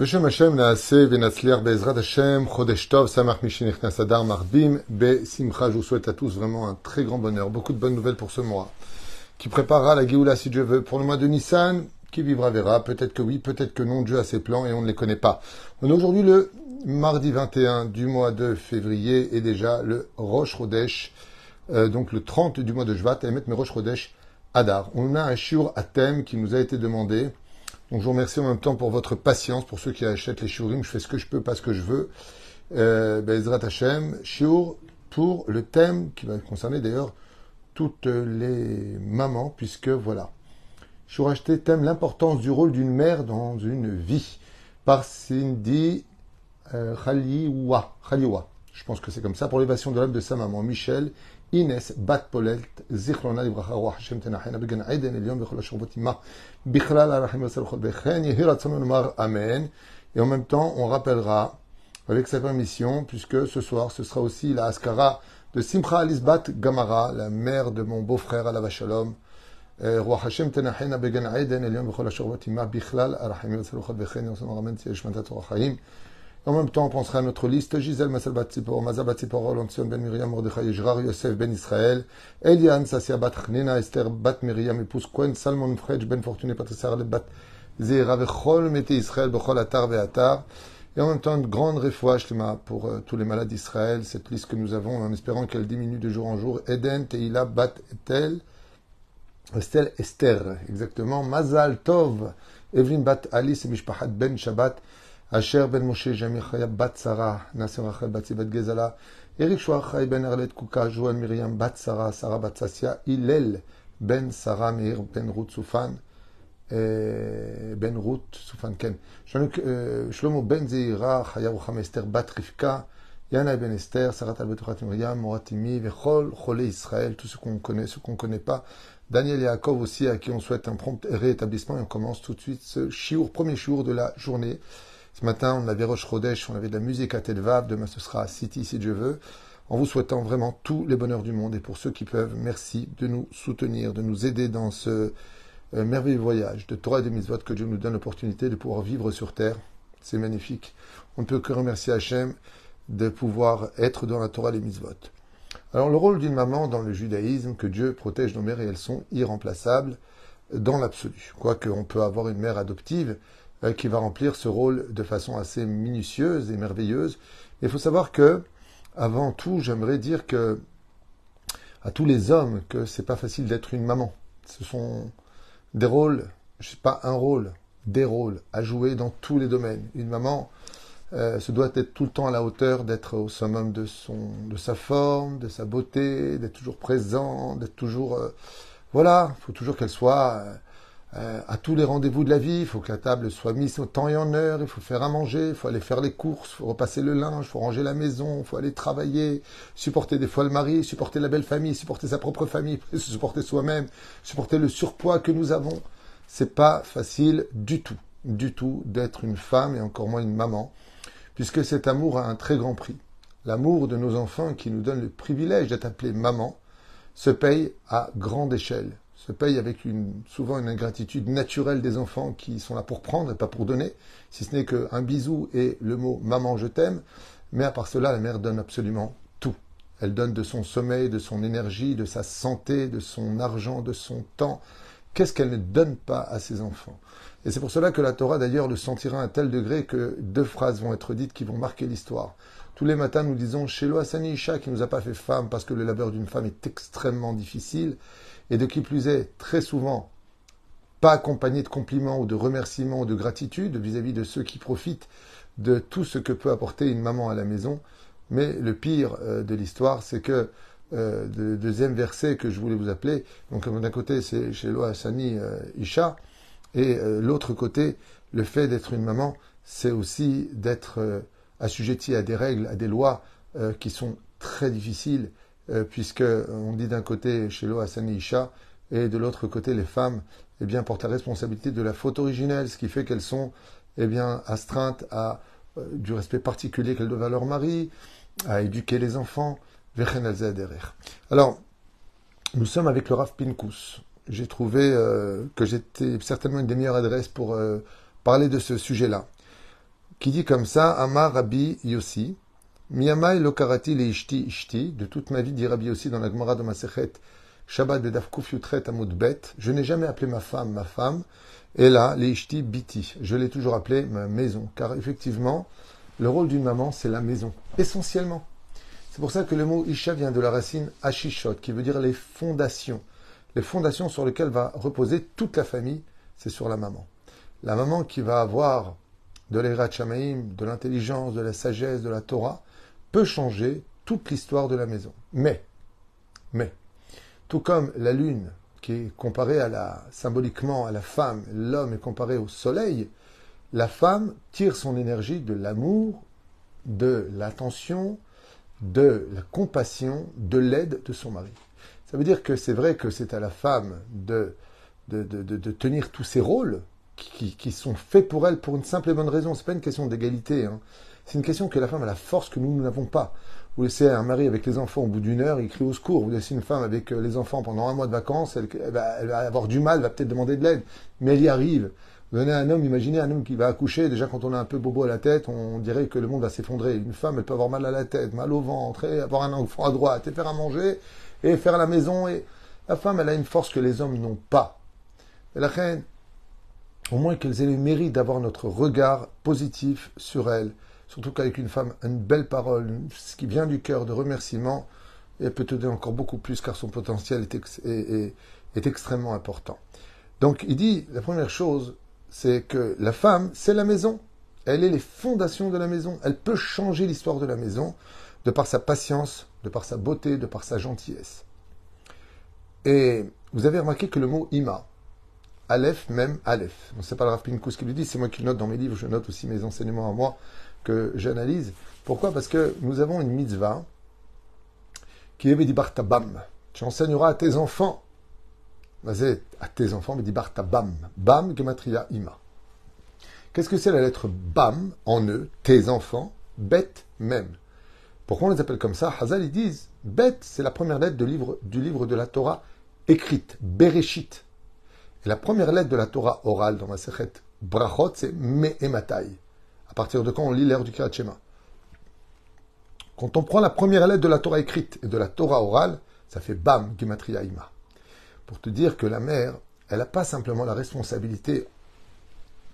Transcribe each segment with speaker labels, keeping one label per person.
Speaker 1: Beshem Hashem, Naase, Venatzler, Bezrat Hashem, chodeshtov Samach Mishinech Nasadar, Marbim, Be Je vous souhaite à tous vraiment un très grand bonheur, beaucoup de bonnes nouvelles pour ce mois, qui préparera la Géoula, si Dieu veut, pour le mois de Nissan. Qui vivra verra, peut-être que oui, peut-être que non, Dieu a ses plans et on ne les connaît pas. On est aujourd'hui le mardi 21 du mois de février et déjà le Rosh Chodesh, euh, donc le 30 du mois de Jvat, Emet Rosh Chodesh Adar. On a un shiur à thème qui nous a été demandé donc je vous remercie en même temps pour votre patience, pour ceux qui achètent les shiurim. Je fais ce que je peux, pas ce que je veux. Euh, Bezrat Hashem, shiur pour le thème qui va concerner d'ailleurs toutes les mamans, puisque voilà. Shiur acheté thème l'importance du rôle d'une mère dans une vie par Cindy euh, Khaliwa. Khaliwa. Je pense que c'est comme ça pour l'évasion de l'âme de sa maman Michel Inès Bat Polet, Zichrona Libracha Roi Hashem Tenachena Began Aiden Elion Bechol Ashurvot Ima Bichlal Arachim Yosel Chol Bechen Yehi Ratzon Nomar Amen. Et en même temps on rappellera avec sa permission puisque ce soir ce sera aussi la Askara de Simcha Alisbat Gamara la mère de mon beau-frère Alav Shalom. Roi Hashem Tenachena Began Aiden Elion Bechol Ashurvot Ima Bichlal Arachim Yosel Chol Bechen Yoson Ramen Tiesh Mantat Roi Chaim en même temps, on pensera à notre liste Gisèle Masal Batsipor, Mazal Batsipor, Lantion Ben Miriam, Mordechai Yejrar, Yosef Ben Israël, Eliane, Sassia Bat Chnina, Esther Bat Miriam, épouse Cohen, Salmon Fredj, Ben Fortuné, Patricia Bat Zéra, Vechol, Mété Israël, Bechol Atar, Veatar. Et en même temps, une grande refouach pour euh, tous les malades d'Israël, cette liste que nous avons, en espérant qu'elle diminue de jour en jour. Eden, Teila, Bat Etel, Estelle, Esther, exactement. Mazal Tov, Evelyn Bat Alice, Mishpahat Ben Shabbat, Asher ben Moshe, Jamir Chayab, Bat Sarah, Nasser Rachel, Bat Bat Gezala, Eric Chouach, ben Arlet Kuka, Joël Miriam, Bat Sarah, Sarah Bat Sassia, Hillel ben Sarah, Meir ben Ruth Soufan, ben Ruth Soufan Ken, Shlomo ben Zeira, Chayab Rucham Esther, Bat Rivka, Yana ben Esther, Sarah Talbetochat Miriam, Moratimi, Vechol, Cholé Israël, tout ce qu'on connaît, ce qu'on ne connaît pas. Daniel Yaakov aussi, à qui on souhaite un prompt rétablissement. Et on commence tout de suite ce chiour, premier jour de la journée. Ce matin, on avait Roche Rodesh, on avait de la musique à Telvav. Demain, ce sera à City, si Dieu veut. En vous souhaitant vraiment tous les bonheurs du monde. Et pour ceux qui peuvent, merci de nous soutenir, de nous aider dans ce euh, merveilleux voyage de Torah et de Mitzvot que Dieu nous donne l'opportunité de pouvoir vivre sur terre. C'est magnifique. On ne peut que remercier Hachem de pouvoir être dans la Torah et les Mitzvot. Alors, le rôle d'une maman dans le judaïsme, que Dieu protège nos mères et elles sont irremplaçables dans l'absolu. Quoique on peut avoir une mère adoptive, qui va remplir ce rôle de façon assez minutieuse et merveilleuse. Il faut savoir que, avant tout, j'aimerais dire que à tous les hommes que c'est pas facile d'être une maman. Ce sont des rôles, je sais pas un rôle, des rôles à jouer dans tous les domaines. Une maman, euh, se doit être tout le temps à la hauteur d'être au summum de son, de sa forme, de sa beauté, d'être toujours présent, d'être toujours, euh, voilà, il faut toujours qu'elle soit euh, à tous les rendez-vous de la vie, il faut que la table soit mise au temps et en heure, il faut faire à manger, il faut aller faire les courses, il faut repasser le linge, il faut ranger la maison, il faut aller travailler, supporter des fois le mari, supporter la belle famille, supporter sa propre famille, supporter soi-même, supporter le surpoids que nous avons. C'est pas facile du tout, du tout d'être une femme et encore moins une maman, puisque cet amour a un très grand prix. L'amour de nos enfants qui nous donne le privilège d'être appelés maman se paye à grande échelle se paye avec une, souvent une ingratitude naturelle des enfants qui sont là pour prendre et pas pour donner, si ce n'est qu'un bisou et le mot maman je t'aime. Mais à part cela, la mère donne absolument tout. Elle donne de son sommeil, de son énergie, de sa santé, de son argent, de son temps. Qu'est-ce qu'elle ne donne pas à ses enfants? Et c'est pour cela que la Torah d'ailleurs le sentira à un tel degré que deux phrases vont être dites qui vont marquer l'histoire. Tous les matins, nous disons Shelo Asani Isha qui nous a pas fait femme parce que le labeur d'une femme est extrêmement difficile et de qui plus est, très souvent, pas accompagné de compliments ou de remerciements ou de gratitude vis-à-vis de ceux qui profitent de tout ce que peut apporter une maman à la maison. Mais le pire euh, de l'histoire, c'est que euh, le deuxième verset que je voulais vous appeler, donc d'un côté c'est chez Loa Sani euh, Isha, et l'autre côté, le fait d'être une maman, c'est aussi d'être assujetti à des règles, à des lois qui sont très difficiles euh, puisque on dit d'un côté chez Hassan Isha, et de l'autre côté les femmes eh bien, portent la responsabilité de la faute originelle, ce qui fait qu'elles sont eh bien, astreintes à euh, du respect particulier qu'elles doivent à leur mari, à éduquer les enfants. Alors, nous sommes avec le Rav Pinkus. J'ai trouvé euh, que j'étais certainement une des meilleures adresses pour parler de ce sujet-là. qui dit comme ça, Amar Yossi, Miyamai lokarati le ishti ishti, de toute ma vie, dit Yossi dans la Gemara de Masechet, Shabbat bedaf kufyutret amud bet, je n'ai jamais appelé ma femme ma femme, et là, les ishti biti, je l'ai toujours appelé ma maison, car effectivement, le rôle d'une maman, c'est la maison, essentiellement. C'est pour ça que le mot Isha vient de la racine Ashishot, qui veut dire les fondations. Les fondations sur lesquelles va reposer toute la famille, c'est sur la maman. La maman qui va avoir de l'Erat de l'intelligence, de la sagesse, de la Torah, peut changer toute l'histoire de la maison. Mais, mais, tout comme la lune, qui est comparée à la, symboliquement à la femme, l'homme est comparé au soleil, la femme tire son énergie de l'amour, de l'attention, de la compassion, de l'aide de son mari. Ça veut dire que c'est vrai que c'est à la femme de, de, de, tenir tous ces rôles qui, qui, sont faits pour elle pour une simple et bonne raison. C'est pas une question d'égalité. Hein. C'est une question que la femme a la force que nous, n'avons pas. Vous laissez un mari avec les enfants au bout d'une heure, il crie au secours. Vous laissez une femme avec euh, les enfants pendant un mois de vacances, elle, va, elle va, avoir du mal, elle va peut-être demander de l'aide, mais elle y arrive. Vous donnez un homme, imaginez un homme qui va accoucher, déjà quand on a un peu bobo à la tête, on dirait que le monde va s'effondrer. Une femme, elle peut avoir mal à la tête, mal au ventre, et avoir un enfant à droite, et faire à manger, et faire la maison. Et la femme, elle a une force que les hommes n'ont pas. Et la reine, au moins qu'elles aient le mérite d'avoir notre regard positif sur elle. Surtout qu'avec une femme, une belle parole, ce qui vient du cœur de remerciement, elle peut te donner encore beaucoup plus car son potentiel est, extrêmement important. Donc il dit, la première chose, c'est que la femme, c'est la maison. Elle est les fondations de la maison. Elle peut changer l'histoire de la maison de par sa patience, de par sa beauté, de par sa gentillesse. Et vous avez remarqué que le mot ima, Aleph, même Aleph. Ce n'est pas le Rav Pinkus qui le dit, c'est moi qui le note dans mes livres, je note aussi mes enseignements à moi que j'analyse. Pourquoi? Parce que nous avons une mitzvah qui est Bam. Tu enseigneras à tes enfants Vas-y, à tes enfants, Barta Bam. Gematria Ima. Qu'est-ce que c'est la lettre Bam en eux, tes enfants? Bet même. Pourquoi on les appelle comme ça? Hazal, ils disent Bet, c'est la première lettre livre, du livre de la Torah écrite, Bereshit. Et la première lettre de la Torah orale dans ma Sechet Brachot, c'est Me'ematai. À partir de quand on lit l'air du Kirat Quand on prend la première lettre de la Torah écrite et de la Torah orale, ça fait Bam, Gematria pour te dire que la mère, elle n'a pas simplement la responsabilité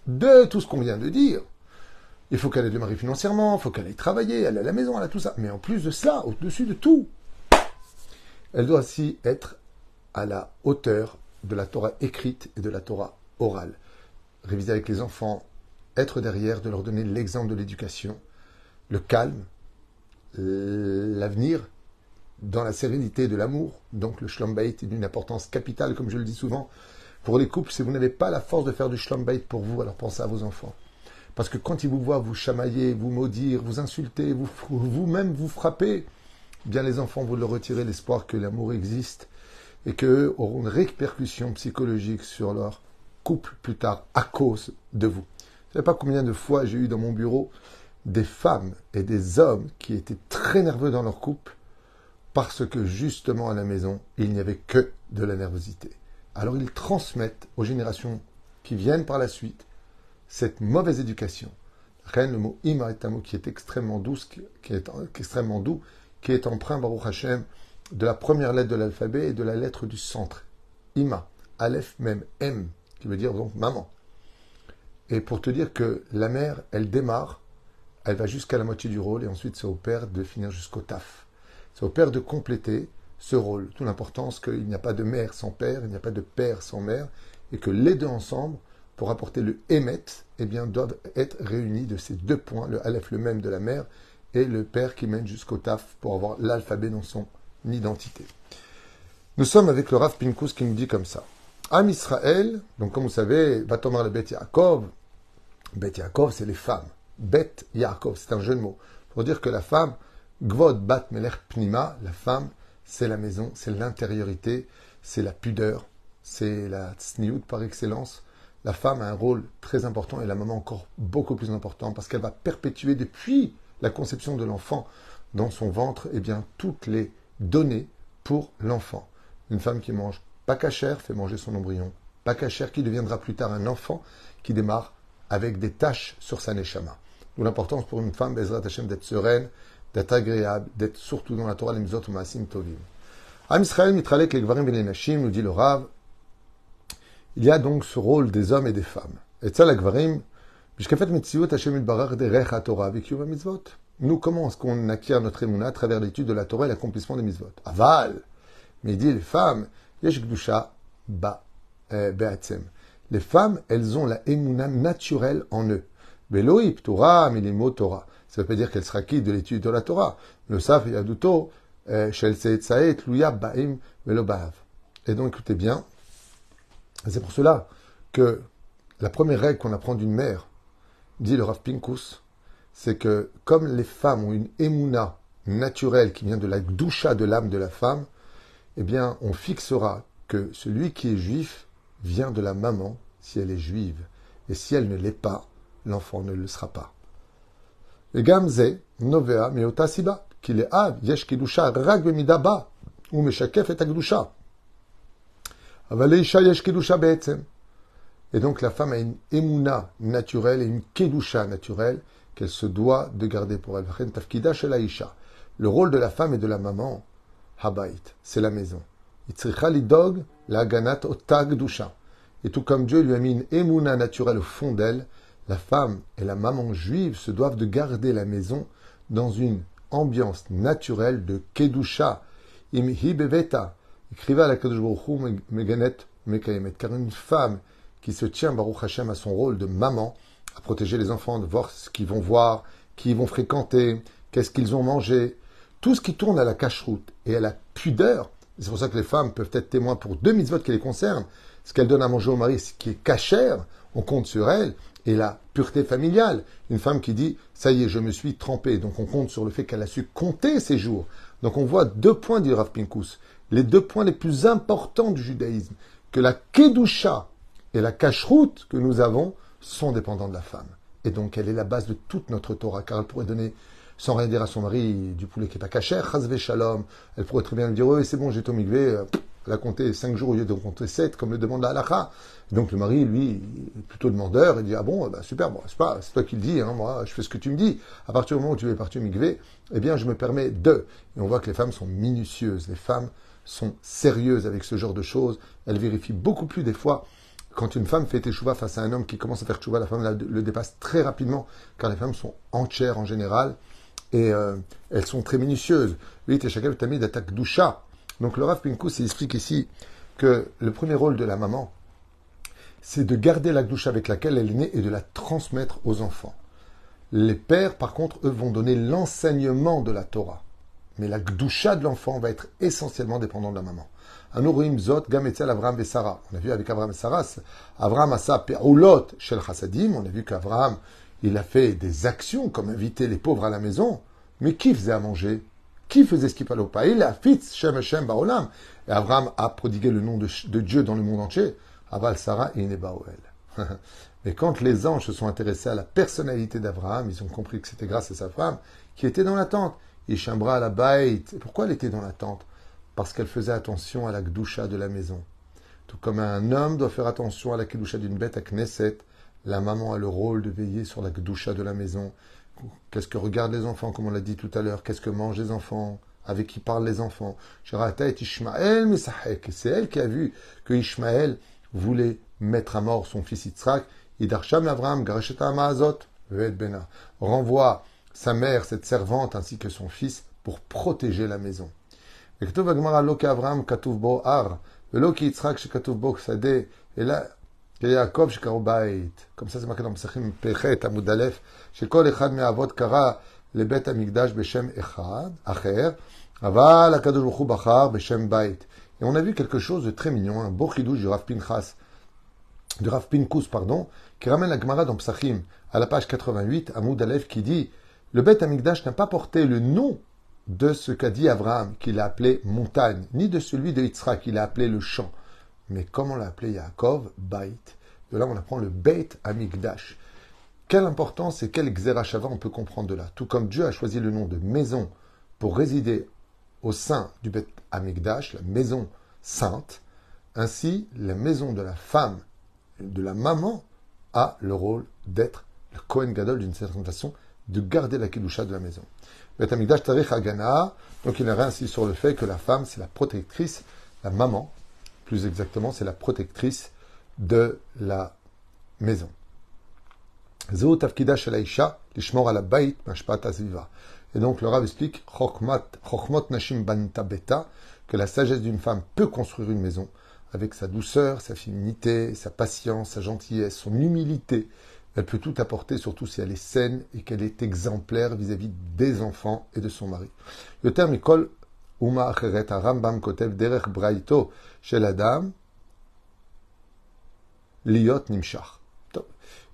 Speaker 1: de tout ce qu'on vient de dire. Il faut qu'elle ait de mari financièrement, il faut qu'elle aille travailler, elle a la maison, elle a tout ça. Mais en plus de cela, au-dessus de tout, elle doit aussi être à la hauteur de la Torah écrite et de la Torah orale. Réviser avec les enfants, être derrière, de leur donner l'exemple de l'éducation, le calme, l'avenir, dans la sérénité de l'amour. Donc le shlombait est d'une importance capitale, comme je le dis souvent, pour les couples. Si vous n'avez pas la force de faire du shlombait pour vous, alors pensez à vos enfants. Parce que quand ils vous voient vous chamailler, vous maudire, vous insulter, vous, vous-même vous frapper, eh bien les enfants vous leur retirez l'espoir que l'amour existe et qu'eux auront une répercussion psychologique sur leur couple plus tard à cause de vous. Savez pas combien de fois j'ai eu dans mon bureau des femmes et des hommes qui étaient très nerveux dans leur couple parce que justement à la maison, il n'y avait que de la nervosité. Alors ils transmettent aux générations qui viennent par la suite cette mauvaise éducation. Rien le mot ima est un mot qui est extrêmement doux, qui est extrêmement doux, qui est emprunt, Baruch Hashem, de la première lettre de l'alphabet et de la lettre du centre. Ima, Aleph même, M, qui veut dire donc maman. Et pour te dire que la mère, elle démarre, elle va jusqu'à la moitié du rôle et ensuite c'est au père de finir jusqu'au taf. C'est au père de compléter ce rôle. Tout l'importance qu'il n'y a pas de mère sans père, il n'y a pas de père sans mère, et que les deux ensemble, pour apporter le émet, eh bien, doivent être réunis de ces deux points, le aleph le même de la mère et le père qui mène jusqu'au taf pour avoir l'alphabet dans son identité. Nous sommes avec le Rav Pinkus qui nous dit comme ça. Am Israël, donc comme vous savez, va tomber le Bet Yaakov. Bet Yaakov, c'est les femmes. Bet Yaakov, c'est un jeu de mots. Pour dire que la femme, Gvod bat melech pnima, la femme, c'est la maison, c'est l'intériorité, c'est la pudeur, c'est la tsniout par excellence. La femme a un rôle très important et la maman encore beaucoup plus important parce qu'elle va perpétuer depuis la conception de l'enfant dans son ventre eh bien, toutes les données pour l'enfant. Une femme qui mange pas cachère fait manger son embryon. Pas cachère qui deviendra plus tard un enfant qui démarre avec des taches sur sa neshama. D'où l'importance pour une femme, Bezrat Hashem, d'être sereine, d'être agréable, d'être surtout dans la Torah, les Mizot Maasim Tovim. Am mitralek les Gvarim Nashim, nous dit le Rav, il y a donc ce rôle des hommes et des femmes. Et ça, la Gvarim. Nous, comment est-ce qu'on acquiert notre émouna à travers l'étude de la Torah et l'accomplissement des mitzvot? Aval Mais il dit les femmes, be'atzem. Les femmes, elles ont la émouna naturelle en eux. Beloïp Torah, milimo Torah. Ça veut pas dire qu'elles sera quittes de l'étude de la Torah. Le saf yaduto, euh, shel seetzaet, luya ba'im velobav. Et donc, écoutez bien, c'est pour cela que la première règle qu'on apprend d'une mère, dit le Rav Pinkus, c'est que comme les femmes ont une émouna naturelle qui vient de la doucha de l'âme de la femme, eh bien, on fixera que celui qui est juif vient de la maman si elle est juive. Et si elle ne l'est pas, l'enfant ne le sera pas. Et gamze, novea, meota siba, qu'il est av, yesh kedusha, rag ou meshakef et agdusha. Avaleisha yesh kedusha. Et donc la femme a une émouna naturelle et une kedusha naturelle qu'elle se doit de garder pour elle. Le rôle de la femme et de la maman, habait, c'est la maison. lidog la ganat Et tout comme Dieu lui a mis une émouna naturelle au fond d'elle, la femme et la maman juive se doivent de garder la maison dans une ambiance naturelle de kedusha. Beveta. Écrivez la Meganet Mekayemet. Car une femme qui se tient, Baruch Hashem, à son rôle de maman, à protéger les enfants, de voir ce qu'ils vont voir, qui vont fréquenter, qu'est-ce qu'ils ont mangé. Tout ce qui tourne à la cache-route et à la pudeur, c'est pour ça que les femmes peuvent être témoins pour deux mitzvot qui les concernent. Ce qu'elles donnent à manger au mari, ce qui est cachère, on compte sur elle, et la pureté familiale. Une femme qui dit, ça y est, je me suis trempée. Donc on compte sur le fait qu'elle a su compter ses jours. Donc on voit deux points, dit Rav Pinkus, les deux points les plus importants du judaïsme, que la kedusha et la cache-route que nous avons sont dépendants de la femme. Et donc, elle est la base de toute notre Torah, car elle pourrait donner, sans rien dire à son mari, du poulet qui n'est pas caché, chazve shalom. Elle pourrait très bien lui dire, oui, c'est bon, j'ai migvé, euh, elle a compté 5 jours au lieu de compter 7, comme le demande la halakha. Donc le mari, lui, est plutôt demandeur, il dit, ah bon, bah, super, bon, c'est pas, c'est toi qui le dis, hein, moi, je fais ce que tu me dis. À partir du moment où tu es parti au migvé, eh bien, je me permets de. Et on voit que les femmes sont minutieuses, les femmes sont sérieuses avec ce genre de choses, elles vérifient beaucoup plus des fois quand une femme fait échouva face à un homme qui commence à faire échouva, la femme le dépasse très rapidement, car les femmes sont entières en général et euh, elles sont très minutieuses. Donc le Rav Pinkus explique ici que le premier rôle de la maman, c'est de garder la doucha avec laquelle elle est née et de la transmettre aux enfants. Les pères, par contre, eux, vont donner l'enseignement de la Torah. Mais la gdoucha de l'enfant va être essentiellement dépendant de la maman. Zot, Avraham et Sarah. On a vu avec Avraham et Sarah, Avraham a sa pe'ulot shel chassadim. On a vu qu'Avraham, il a fait des actions comme inviter les pauvres à la maison. Mais qui faisait à manger? Qui faisait ce qu'il fallait pas? Il a fitz Shem Hashem Baolam. Et Avraham a prodigué le nom de, Dieu dans le monde entier. Aval Sarah et Baoel. Mais quand les anges se sont intéressés à la personnalité d'Abraham, ils ont compris que c'était grâce à sa femme qui était dans la tente. La baït. Pourquoi elle était dans la tente? Parce qu'elle faisait attention à la gdoucha de la maison. Tout comme un homme doit faire attention à la gdoucha d'une bête à Knesset, la maman a le rôle de veiller sur la doucha de la maison. Qu'est-ce que regardent les enfants, comme on l'a dit tout à l'heure? Qu'est-ce que mangent les enfants? Avec qui parlent les enfants? C'est elle qui a vu que Ishmael voulait mettre à mort son fils Yitzhak. Idarsham Avram, Garesheta Maazot, Bena. Renvoie sa mère, cette servante, ainsi que son fils, pour protéger la maison. Et là, לא כאברהם כתוב בו הר, ולא כיצחק שכתוב בו שדה, אלא כיעקב שקראו בית. comme ça c'est marqué dans פסחים פ"ח עמוד א', שכל אחד מהאבות קרא לבית המקדש בשם אחד, אחר, אבל הקדוש ברוך הוא בחר בשם בית. Et on a vu quelque chose de très mignon, un beau chidouche du Rav Pinchas, du Rav Pinkus, pardon, qui ramène la Gemara dans Psachim, à la page 88, à Aleph, qui dit Le Beth Amikdash n'a pas porté le nom de ce qu'a dit Abraham, qu'il a appelé montagne, ni de celui de Yitzhak, qu'il a appelé le champ. Mais comme on l'a appelé Yaakov, Bait. De là, on apprend le Beit Amigdash. Quelle importance et quel Xerashava on peut comprendre de là. Tout comme Dieu a choisi le nom de maison pour résider au sein du Beit Amigdash, la maison sainte, ainsi la maison de la femme, de la maman, a le rôle d'être le Kohen Gadol d'une certaine façon de garder la kedusha de la maison. donc il a insisté sur le fait que la femme, c'est la protectrice, la maman, plus exactement, c'est la protectrice de la maison. Et donc le Rav explique que la sagesse d'une femme peut construire une maison avec sa douceur, sa féminité, sa patience, sa gentillesse, son humilité. Elle peut tout apporter, surtout si elle est saine et qu'elle est exemplaire vis-à-vis des enfants et de son mari. Le terme école Uma Kotev Derech la dame, Liot.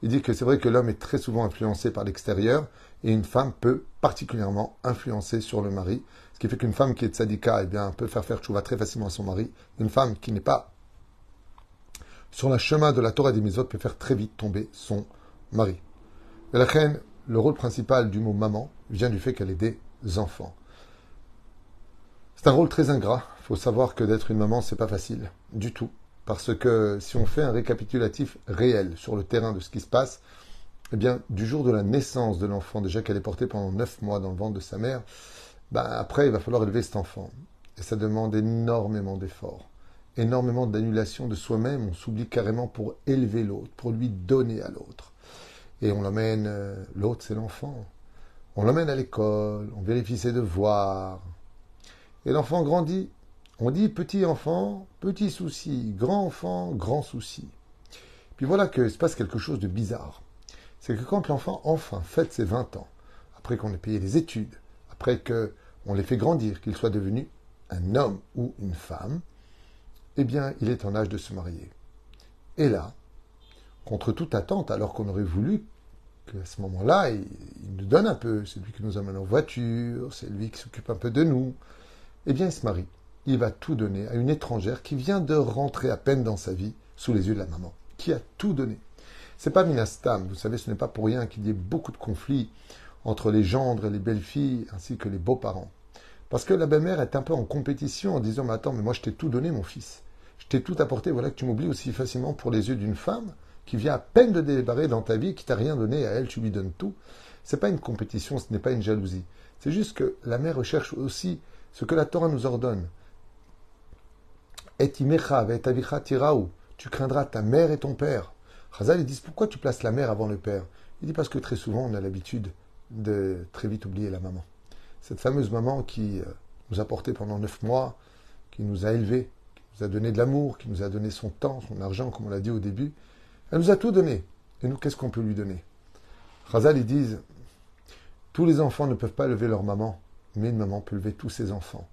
Speaker 1: Il dit que c'est vrai que l'homme est très souvent influencé par l'extérieur et une femme peut particulièrement influencer sur le mari. Ce qui fait qu'une femme qui est tzadika eh bien, peut faire faire tchouva très facilement à son mari. Une femme qui n'est pas sur le chemin de la Torah des Mitzvot peut faire très vite tomber son mari. Et la reine, le rôle principal du mot maman vient du fait qu'elle ait des enfants. C'est un rôle très ingrat. Il faut savoir que d'être une maman, c'est pas facile du tout. Parce que si on fait un récapitulatif réel sur le terrain de ce qui se passe, eh bien, du jour de la naissance de l'enfant, déjà qu'elle est portée pendant neuf mois dans le ventre de sa mère, ben après, il va falloir élever cet enfant. Et ça demande énormément d'efforts, énormément d'annulation de soi-même. On s'oublie carrément pour élever l'autre, pour lui donner à l'autre. Et on l'emmène, euh, l'autre c'est l'enfant. On l'emmène à l'école, on vérifie ses devoirs. Et l'enfant grandit, on dit petit enfant, petit souci, grand enfant, grand souci. Puis voilà que se passe quelque chose de bizarre. C'est que quand l'enfant enfin fête ses 20 ans, après qu'on ait payé les études, après qu'on l'ait fait grandir, qu'il soit devenu un homme ou une femme, eh bien, il est en âge de se marier. Et là, contre toute attente, alors qu'on aurait voulu qu'à ce moment-là, il, nous donne un peu, c'est lui qui nous amène en voiture, c'est lui qui s'occupe un peu de nous, eh bien, il se marie il va tout donner à une étrangère qui vient de rentrer à peine dans sa vie sous les yeux de la maman, qui a tout donné. C'est pas Minastam, vous savez, ce n'est pas pour rien qu'il y ait beaucoup de conflits entre les gendres et les belles-filles, ainsi que les beaux-parents. Parce que la belle-mère est un peu en compétition en disant Mais attends, mais moi je t'ai tout donné, mon fils. Je t'ai tout apporté, voilà que tu m'oublies aussi facilement pour les yeux d'une femme qui vient à peine de débarrer dans ta vie, qui t'a rien donné à elle, tu lui donnes tout. C'est pas une compétition, ce n'est pas une jalousie. C'est juste que la mère recherche aussi ce que la Torah nous ordonne. Et tu craindras ta mère et ton père. Chazal, ils disent pourquoi tu places la mère avant le père? Il dit parce que très souvent on a l'habitude de très vite oublier la maman. Cette fameuse maman qui euh, nous a portés pendant neuf mois, qui nous a élevés, qui nous a donné de l'amour, qui nous a donné son temps, son argent, comme on l'a dit au début. Elle nous a tout donné. Et nous, qu'est-ce qu'on peut lui donner? Chazal, ils disent tous les enfants ne peuvent pas élever leur maman, mais une maman peut élever tous ses enfants.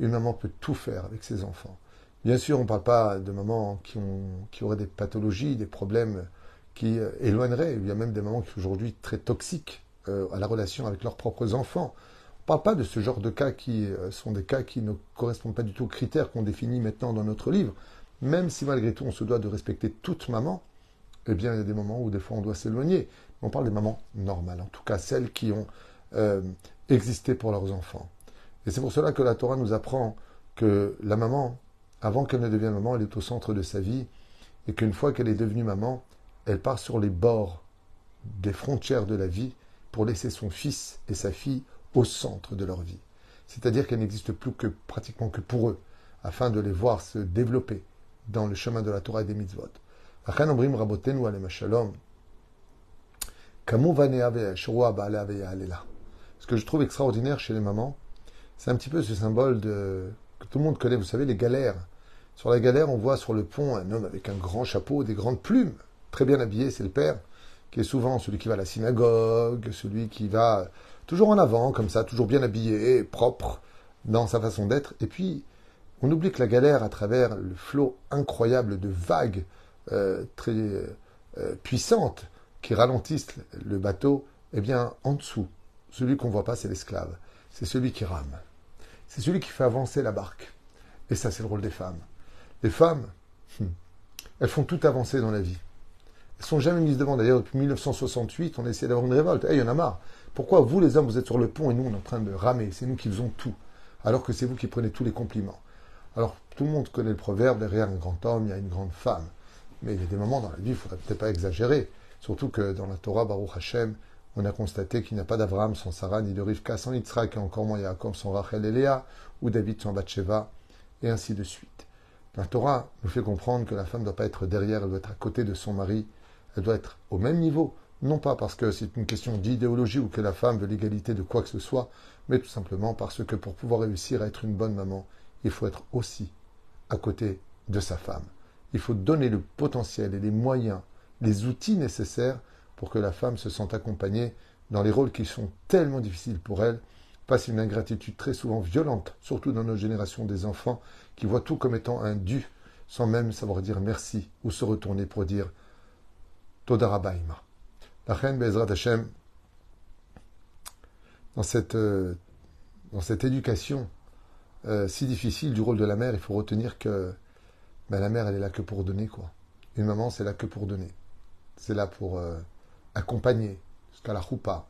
Speaker 1: Une maman peut tout faire avec ses enfants. Bien sûr, on ne parle pas de mamans qui, ont, auraient des pathologies, des problèmes qui euh, éloigneraient. Il y a même des mamans qui sont aujourd'hui très toxiques euh, à la relation avec leurs propres enfants. On ne parle pas de ce genre de cas qui euh, sont des cas qui ne correspondent pas du tout aux critères qu'on définit maintenant dans notre livre. Même si malgré tout on se doit de respecter toute maman, eh bien il y a des moments où des fois on doit s'éloigner. On parle des mamans normales, en tout cas celles qui ont existé pour leurs enfants. Et c'est pour cela que la Torah nous apprend que la maman, avant qu'elle ne devienne maman, elle est au centre de sa vie, et qu'une fois qu'elle est devenue maman, elle part sur les bords des frontières de la vie pour laisser son fils et sa fille au centre de leur vie. C'est-à-dire qu'elle n'existe plus que pratiquement que pour eux, afin de les voir se développer dans le chemin de la Torah et des mitzvot. Ce que je trouve extraordinaire chez les mamans, c'est un petit peu ce symbole de que tout le monde connaît, vous savez, les galères. Sur la galère, on voit sur le pont un homme avec un grand chapeau, des grandes plumes, très bien habillé, c'est le père, qui est souvent celui qui va à la synagogue, celui qui va toujours en avant, comme ça, toujours bien habillé, propre dans sa façon d'être. Et puis, on oublie que la galère, à travers le flot incroyable de vagues euh, très euh, puissantes qui ralentissent le bateau, eh bien, en dessous, celui qu'on ne voit pas, c'est l'esclave. C'est celui qui rame c'est celui qui fait avancer la barque. Et ça, c'est le rôle des femmes. Les femmes, hmm, elles font tout avancer dans la vie. Elles sont jamais mises devant. D'ailleurs, depuis 1968, on a essayé d'avoir une révolte. Eh, il y en a marre. Pourquoi vous, les hommes, vous êtes sur le pont et nous, on est en train de ramer? C'est nous qui faisons tout. Alors que c'est vous qui prenez tous les compliments. Alors, tout le monde connaît le proverbe, derrière un grand homme, il y a une grande femme. Mais il y a des moments dans la vie, il ne faudrait peut-être pas exagérer. Surtout que dans la Torah, Baruch Hashem, On a constaté qu'il n'y a pas d'Abraham sans Sarah, ni de Rivka sans Yitzhak, et encore moins Yaakov sans Rachel et Léa, ou David sans Bathsheba, et ainsi de suite. La Torah nous fait comprendre que la femme ne doit pas être derrière, elle doit être à côté de son mari, elle doit être au même niveau, non pas parce que c'est une question d'idéologie ou que la femme veut l'égalité de quoi que ce soit, mais tout simplement parce que pour pouvoir réussir à être une bonne maman, il faut être aussi à côté de sa femme. Il faut donner le potentiel et les moyens, les outils nécessaires pour que la femme se sente accompagnée dans les rôles qui sont tellement difficiles pour elle, passe une ingratitude très souvent violente, surtout dans nos générations des enfants qui voient tout comme étant un dû, sans même savoir dire merci ou se retourner pour dire Todarabaima. La reine Bezrat Hashem, dans cette, euh, dans cette éducation euh, si difficile du rôle de la mère, il faut retenir que ben, la mère, elle est là que pour donner, quoi. Une maman, c'est là que pour donner. C'est là pour euh, accompagner jusqu'à la roupa.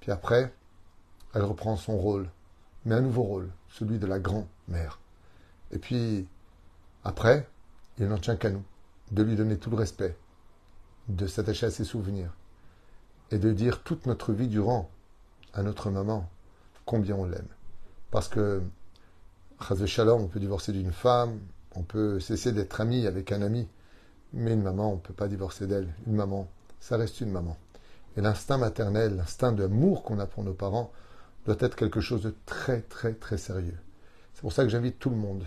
Speaker 1: Puis après, elle reprend son rôle, mais un nouveau rôle, celui de la grand-mère. Et puis, après, il n'en tient qu'à nous, de lui donner tout le respect, de s'attacher à ses souvenirs, et de dire toute notre vie durant à notre maman combien on l'aime. Parce que, Shalom, on peut divorcer d'une femme, on peut cesser d'être ami avec un ami, mais une maman, on ne peut pas divorcer d'elle. Une maman, ça reste une maman. Et l'instinct maternel, l'instinct d'amour qu'on a pour nos parents, doit être quelque chose de très, très, très sérieux. C'est pour ça que j'invite tout le monde,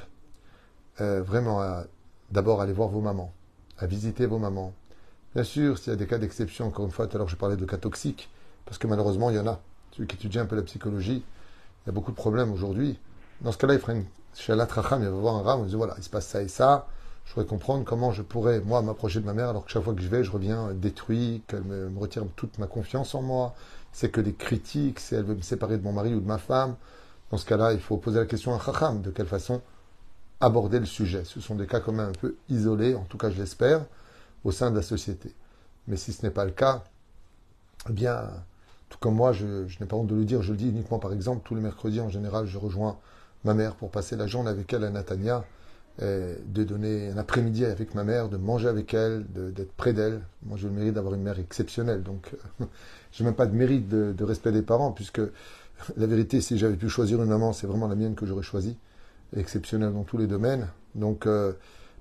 Speaker 1: euh, vraiment, à d'abord aller voir vos mamans, à visiter vos mamans. Bien sûr, s'il y a des cas d'exception, encore une fois, tout à l'heure je parlais de cas toxiques, parce que malheureusement, il y en a. Celui qui étudie un peu la psychologie, il y a beaucoup de problèmes aujourd'hui. Dans ce cas-là, il fera une shalat racham, il va voir un ram, il dit voilà, il se passe ça et ça, je voudrais comprendre comment je pourrais, moi, m'approcher de ma mère, alors que chaque fois que je vais, je reviens détruit, qu'elle me, retire toute ma confiance en moi, c'est que des critiques, si elle veut me séparer de mon mari ou de ma femme. Dans ce cas-là, il faut poser la question à Chacham, de quelle façon aborder le sujet. Ce sont des cas quand même un peu isolés, en tout cas je l'espère, au sein de la société. Mais si ce n'est pas le cas, eh bien, tout comme moi, je, n'ai pas honte de le dire, je le dis uniquement par exemple, tous les mercredis en général, je rejoins ma mère pour passer la journée avec elle à Natania, de donner un après-midi avec ma mère, de manger avec elle, d'être près d'elle. Moi, j'ai le mérite d'avoir une mère exceptionnelle, donc euh, je n'ai même pas de mérite de, respect des parents, puisque la vérité, si j'avais pu choisir une maman, c'est vraiment la mienne que j'aurais choisie, exceptionnelle dans tous les domaines. Donc, euh,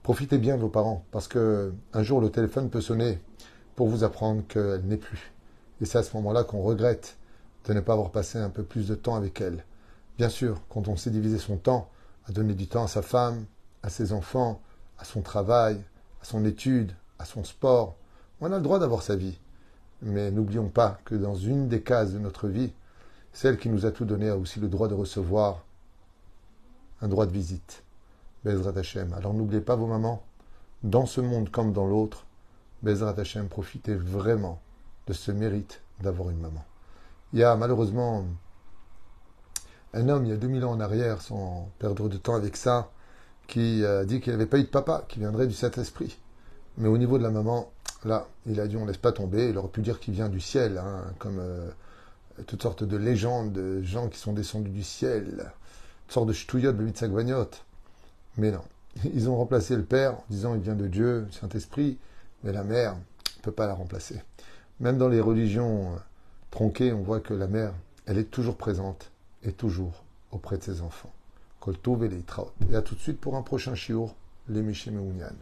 Speaker 1: profitez bien de vos parents, parce que un jour le téléphone peut sonner pour vous apprendre qu'elle n'est plus. Et c'est à ce moment-là qu'on regrette de ne pas avoir passé un peu plus de temps avec elle. Bien sûr, quand on sait diviser son temps, à donner du temps à sa femme, à ses enfants, à son travail, à son étude, à son sport, on a le droit d'avoir sa vie. Mais n'oublions pas que dans une des cases de notre vie, celle qui nous a tout donné a aussi le droit de recevoir un droit de visite. Bezrat Hashem. Alors n'oubliez pas vos mamans, dans ce monde comme dans l'autre, Bezrat Hashem, profitez vraiment de ce mérite d'avoir une maman. Il y a malheureusement un homme, il y a 2000 ans en arrière, sans perdre de temps avec ça, qui a dit qu'il n'avait pas eu de papa, qui viendrait du Saint-Esprit. Mais au niveau de la maman, là, il a dit on laisse pas tomber. Il aurait pu dire qu'il vient du ciel, hein, comme euh, toutes sortes de légendes, de gens qui sont descendus du ciel, toutes sortes de ch'touillottes, de. Mais non, ils ont remplacé le père en disant il vient de Dieu, Saint-Esprit, mais la mère ne peut pas la remplacer. Même dans les religions euh, tronquées, on voit que la mère, elle est toujours présente et toujours auprès de ses enfants. Et à tout de suite pour un prochain chiour, les Meunian.